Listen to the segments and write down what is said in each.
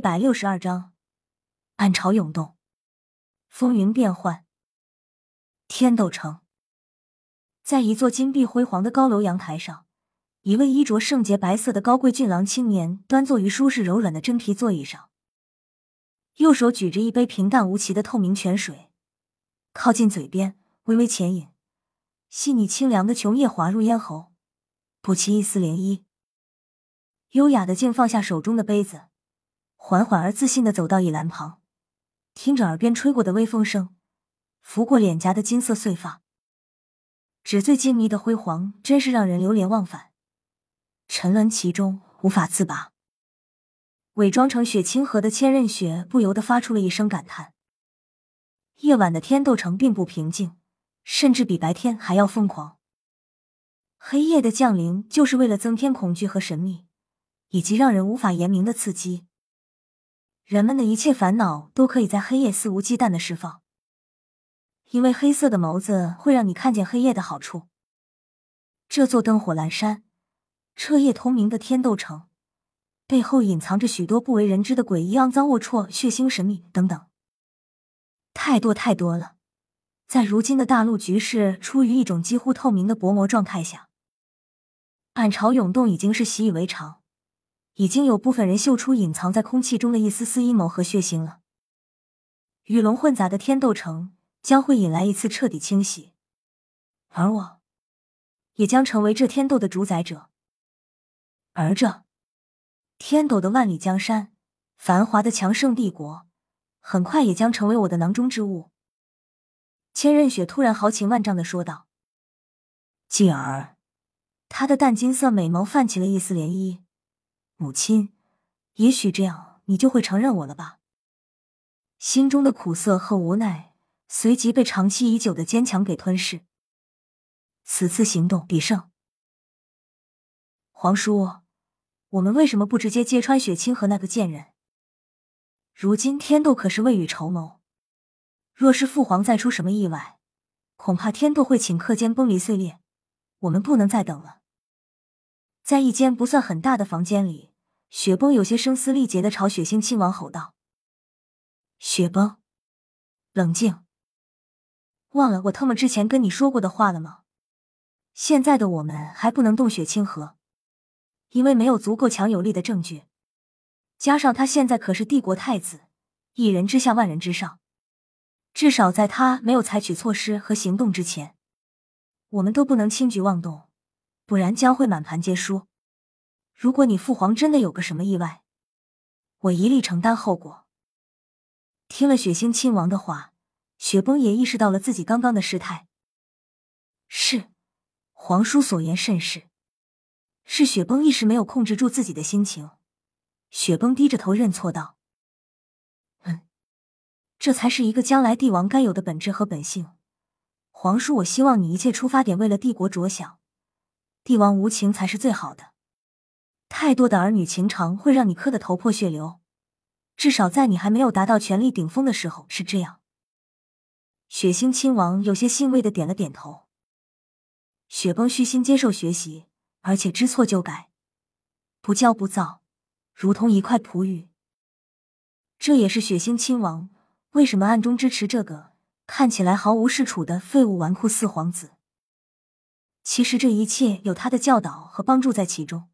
百六十二章，暗潮涌动，风云变幻。天斗城，在一座金碧辉煌的高楼阳台上，一位衣着圣洁白色的高贵俊朗青年端坐于舒适柔软的真皮座椅上，右手举着一杯平淡无奇的透明泉水，靠近嘴边，微微浅饮，细腻清凉的琼液滑入咽喉，不起一丝涟漪。优雅的竟放下手中的杯子。缓缓而自信的走到椅栏旁，听着耳边吹过的微风声，拂过脸颊的金色碎发，纸醉金迷的辉煌真是让人流连忘返，沉沦其中无法自拔。伪装成雪清河的千仞雪不由得发出了一声感叹：夜晚的天斗城并不平静，甚至比白天还要疯狂。黑夜的降临就是为了增添恐惧和神秘，以及让人无法言明的刺激。人们的一切烦恼都可以在黑夜肆无忌惮的释放，因为黑色的眸子会让你看见黑夜的好处。这座灯火阑珊、彻夜通明的天斗城，背后隐藏着许多不为人知的诡异、肮脏、龌龊、血腥、神秘等等，太多太多了。在如今的大陆局势处于一种几乎透明的薄膜状态下，暗潮涌动已经是习以为常。已经有部分人嗅出隐藏在空气中的一丝丝阴谋和血腥了。鱼龙混杂的天斗城将会引来一次彻底清洗，而我，也将成为这天斗的主宰者。而这天斗的万里江山、繁华的强盛帝国，很快也将成为我的囊中之物。千仞雪突然豪情万丈的说道：“继而，她的淡金色美眸泛起了一丝涟漪。”母亲，也许这样你就会承认我了吧？心中的苦涩和无奈随即被长期已久的坚强给吞噬。此次行动必胜。皇叔，我们为什么不直接揭穿雪清河那个贱人？如今天斗可是未雨绸缪，若是父皇再出什么意外，恐怕天斗会顷刻间崩离碎裂。我们不能再等了。在一间不算很大的房间里，雪崩有些声嘶力竭的朝雪星亲王吼道：“雪崩，冷静！忘了我特么之前跟你说过的话了吗？现在的我们还不能动雪清河，因为没有足够强有力的证据。加上他现在可是帝国太子，一人之下，万人之上。至少在他没有采取措施和行动之前，我们都不能轻举妄动。”不然将会满盘皆输。如果你父皇真的有个什么意外，我一力承担后果。听了雪星亲王的话，雪崩也意识到了自己刚刚的失态。是，皇叔所言甚是。是雪崩一时没有控制住自己的心情。雪崩低着头认错道：“嗯，这才是一个将来帝王该有的本质和本性。皇叔，我希望你一切出发点为了帝国着想。”帝王无情才是最好的，太多的儿女情长会让你磕得头破血流。至少在你还没有达到权力顶峰的时候是这样。雪星亲王有些欣慰的点了点头。雪崩虚心接受学习，而且知错就改，不骄不躁，如同一块璞玉。这也是血腥亲王为什么暗中支持这个看起来毫无是处的废物纨绔四皇子。其实这一切有他的教导和帮助在其中。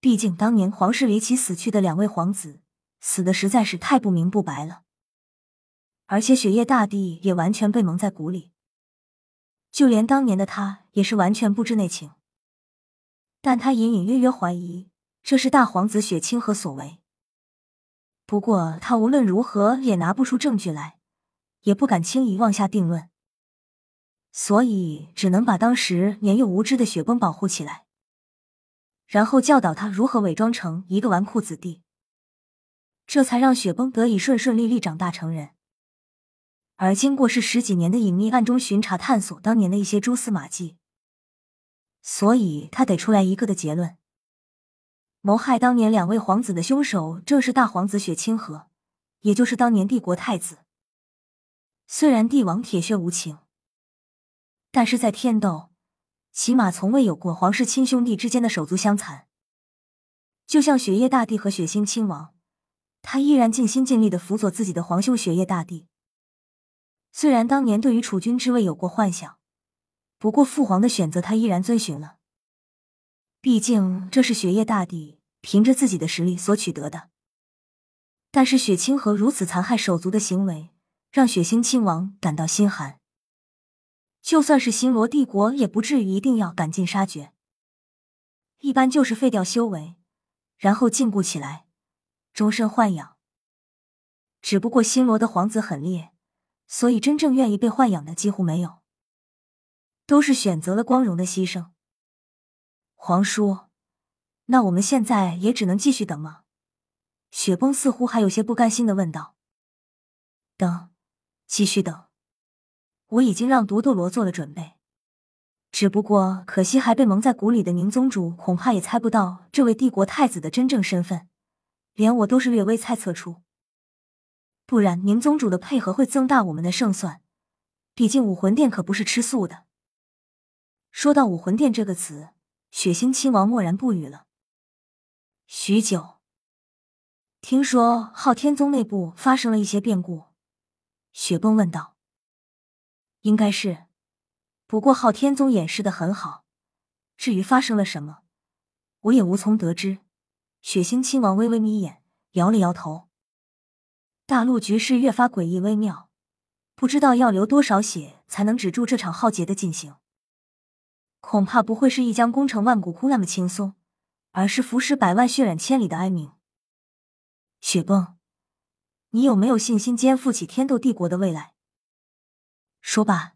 毕竟当年皇室离奇死去的两位皇子，死的实在是太不明不白了，而且雪夜大帝也完全被蒙在鼓里，就连当年的他也是完全不知内情。但他隐隐约约怀疑这是大皇子雪清河所为。不过他无论如何也拿不出证据来，也不敢轻易妄下定论。所以只能把当时年幼无知的雪崩保护起来，然后教导他如何伪装成一个纨绔子弟，这才让雪崩得以顺顺利利长大成人。而经过是十几年的隐秘暗中巡查探索当年的一些蛛丝马迹，所以他得出来一个的结论：谋害当年两位皇子的凶手正是大皇子雪清河，也就是当年帝国太子。虽然帝王铁血无情。但是在天斗，起码从未有过皇室亲兄弟之间的手足相残。就像雪夜大帝和雪星亲王，他依然尽心尽力的辅佐自己的皇兄雪夜大帝。虽然当年对于储君之位有过幻想，不过父皇的选择他依然遵循了。毕竟这是雪夜大帝凭着自己的实力所取得的。但是雪清河如此残害手足的行为，让雪星亲王感到心寒。就算是星罗帝国，也不至于一定要赶尽杀绝。一般就是废掉修为，然后禁锢起来，终身豢养。只不过星罗的皇子很烈，所以真正愿意被豢养的几乎没有，都是选择了光荣的牺牲。皇叔，那我们现在也只能继续等吗？雪崩似乎还有些不甘心的问道。等，继续等。我已经让毒斗罗做了准备。只不过可惜，还被蒙在鼓里的宁宗主恐怕也猜不到这位帝国太子的真正身份，连我都是略微猜测出。不然，宁宗主的配合会增大我们的胜算。毕竟武魂殿可不是吃素的。说到武魂殿这个词，血腥亲王默然不语了。许久，听说昊天宗内部发生了一些变故，雪崩问道：“应该是。”不过昊天宗掩饰的很好，至于发生了什么，我也无从得知。血腥亲王微微眯眼，摇了摇头。大陆局势越发诡异微妙，不知道要流多少血才能止住这场浩劫的进行。恐怕不会是一将功成万骨枯那么轻松，而是浮尸百万、血染千里的哀鸣。雪崩，你有没有信心肩负起天斗帝国的未来？说罢。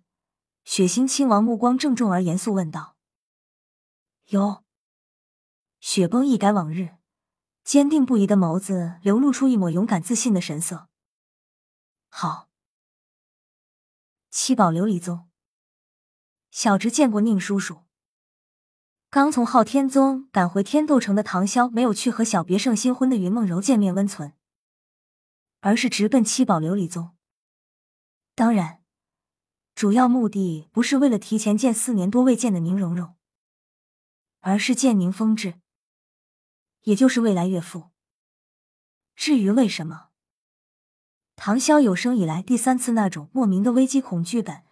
血腥亲王目光郑重而严肃问道：“有。”雪崩一改往日坚定不移的眸子，流露出一抹勇敢自信的神色。好，七宝琉璃宗，小侄见过宁叔叔。刚从昊天宗赶回天斗城的唐潇，没有去和小别胜新婚的云梦柔见面温存，而是直奔七宝琉璃宗。当然。主要目的不是为了提前见四年多未见的宁荣荣，而是见宁风致，也就是未来岳父。至于为什么，唐潇有生以来第三次那种莫名的危机恐惧感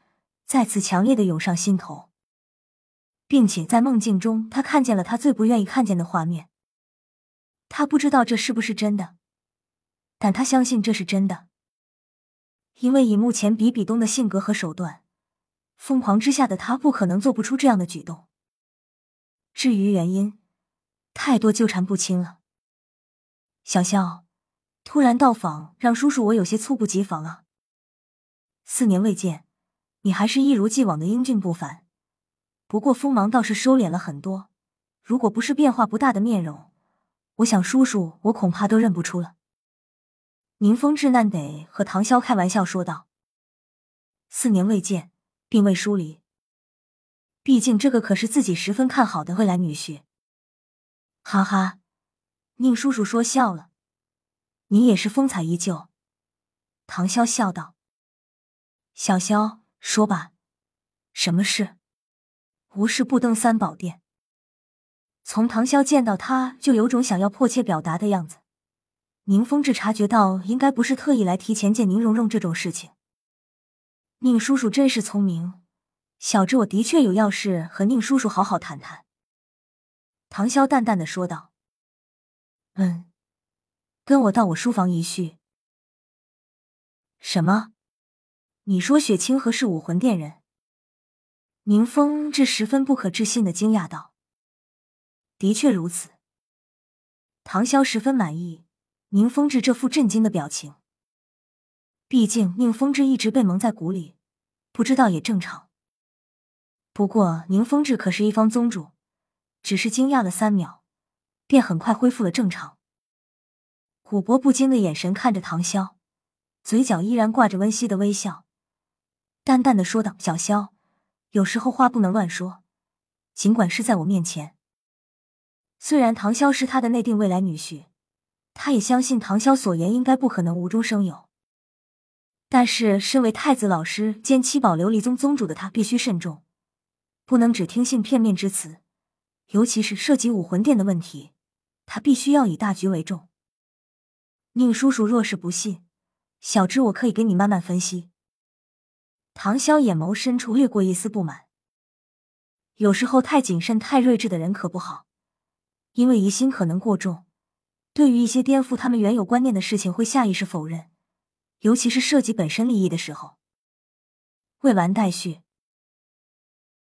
再次强烈的涌上心头，并且在梦境中，他看见了他最不愿意看见的画面。他不知道这是不是真的，但他相信这是真的。因为以目前比比东的性格和手段，疯狂之下的他不可能做不出这样的举动。至于原因，太多纠缠不清了。小肖，突然到访，让叔叔我有些猝不及防啊。四年未见，你还是一如既往的英俊不凡，不过锋芒倒是收敛了很多。如果不是变化不大的面容，我想叔叔我恐怕都认不出了。宁风致难得和唐潇开玩笑说道：“四年未见，并未疏离。毕竟这个可是自己十分看好的未来女婿。”哈哈，宁叔叔说笑了，你也是风采依旧。唐潇笑道：“小萧，说吧，什么事？无事不登三宝殿。”从唐潇见到他就有种想要迫切表达的样子。宁风致察觉到，应该不是特意来提前见宁荣荣这种事情。宁叔叔真是聪明，小侄我的确有要事和宁叔叔好好谈谈。唐潇淡淡的说道：“嗯，跟我到我书房一叙。”什么？你说雪清河是武魂殿人？宁风致十分不可置信的惊讶道：“的确如此。”唐潇十分满意。宁风致这副震惊的表情，毕竟宁风致一直被蒙在鼓里，不知道也正常。不过宁风致可是一方宗主，只是惊讶了三秒，便很快恢复了正常。古博不惊的眼神看着唐潇，嘴角依然挂着温煦的微笑，淡淡的说道：“小萧，有时候话不能乱说，尽管是在我面前。虽然唐潇是他的内定未来女婿。”他也相信唐潇所言应该不可能无中生有，但是身为太子老师兼七宝琉璃宗宗主的他必须慎重，不能只听信片面之词，尤其是涉及武魂殿的问题，他必须要以大局为重。宁叔叔若是不信，小芝我可以给你慢慢分析。唐潇眼眸深处掠过一丝不满。有时候太谨慎、太睿智的人可不好，因为疑心可能过重，对于一些颠覆他们原有观念的事情会下意识否认，尤其是涉及本身利益的时候。未完待续。